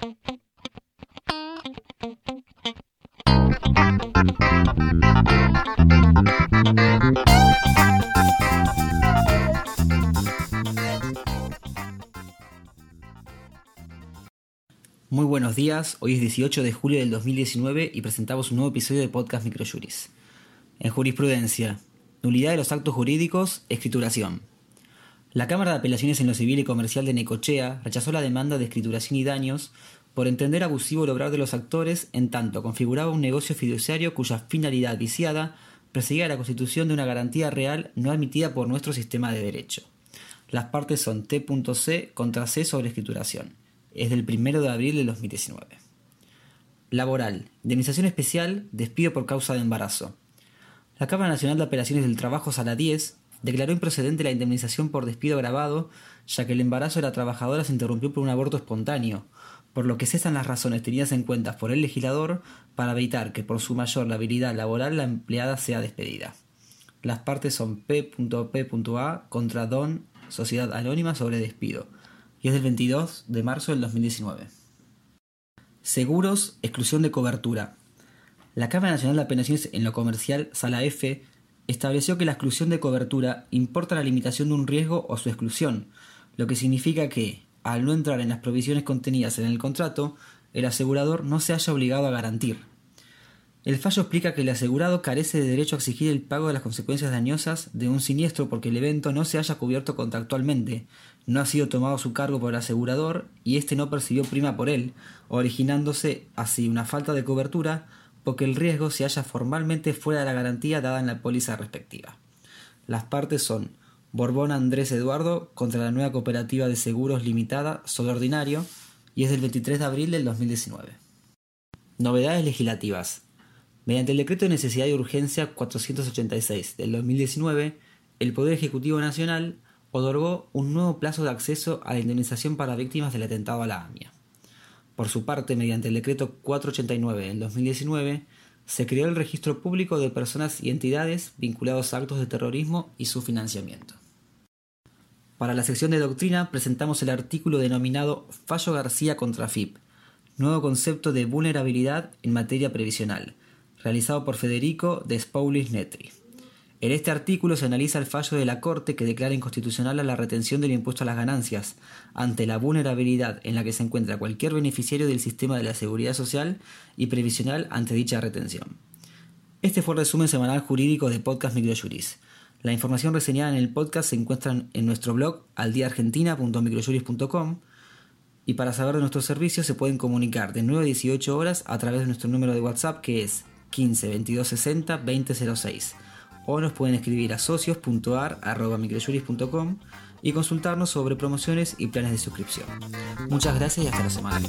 Muy buenos días, hoy es 18 de julio del 2019 y presentamos un nuevo episodio de Podcast Microjuris. En jurisprudencia, nulidad de los actos jurídicos, escrituración. La Cámara de Apelaciones en lo Civil y Comercial de Necochea rechazó la demanda de escrituración y daños por entender abusivo el obrar de los actores en tanto configuraba un negocio fiduciario cuya finalidad viciada perseguía la constitución de una garantía real no admitida por nuestro sistema de derecho. Las partes son T.C. contra C sobre escrituración es del 1 de abril de 2019. Laboral. Indemnización especial, despido por causa de embarazo. La Cámara Nacional de Apelaciones del Trabajo, Sala 10, declaró improcedente la indemnización por despido agravado, ya que el embarazo de la trabajadora se interrumpió por un aborto espontáneo, por lo que cesan las razones tenidas en cuenta por el legislador para evitar que por su mayor habilidad laboral la empleada sea despedida. Las partes son P.P.A. contra DON, Sociedad Anónima sobre despido y es del 22 de marzo del 2019. Seguros, exclusión de cobertura. La Cámara Nacional de Apelaciones en lo Comercial, Sala F, estableció que la exclusión de cobertura importa la limitación de un riesgo o su exclusión, lo que significa que, al no entrar en las provisiones contenidas en el contrato, el asegurador no se haya obligado a garantir. El fallo explica que el asegurado carece de derecho a exigir el pago de las consecuencias dañosas de un siniestro porque el evento no se haya cubierto contractualmente, no ha sido tomado su cargo por el asegurador y éste no percibió prima por él, originándose así una falta de cobertura porque el riesgo se halla formalmente fuera de la garantía dada en la póliza respectiva. Las partes son Borbón Andrés Eduardo contra la nueva cooperativa de seguros limitada Solo Ordinario y es del 23 de abril del 2019. Novedades legislativas. Mediante el Decreto de Necesidad y Urgencia 486 del 2019, el Poder Ejecutivo Nacional otorgó un nuevo plazo de acceso a la indemnización para víctimas del atentado a la AMIA. Por su parte, mediante el Decreto 489 del 2019, se creó el registro público de personas y entidades vinculados a actos de terrorismo y su financiamiento. Para la sección de doctrina presentamos el artículo denominado Fallo García contra FIP, nuevo concepto de vulnerabilidad en materia previsional, realizado por Federico de Spaulis Netri. En este artículo se analiza el fallo de la Corte que declara inconstitucional a la retención del impuesto a las ganancias, ante la vulnerabilidad en la que se encuentra cualquier beneficiario del sistema de la seguridad social y previsional ante dicha retención. Este fue el resumen semanal jurídico de Podcast Microjuris. La información reseñada en el podcast se encuentra en nuestro blog aldiaargentina.microjuris.com y para saber de nuestros servicios se pueden comunicar de 9 a 18 horas a través de nuestro número de WhatsApp que es 15 22 60 20 06 o nos pueden escribir a socios.ar.microjuris.com y consultarnos sobre promociones y planes de suscripción. Muchas gracias y hasta la semana.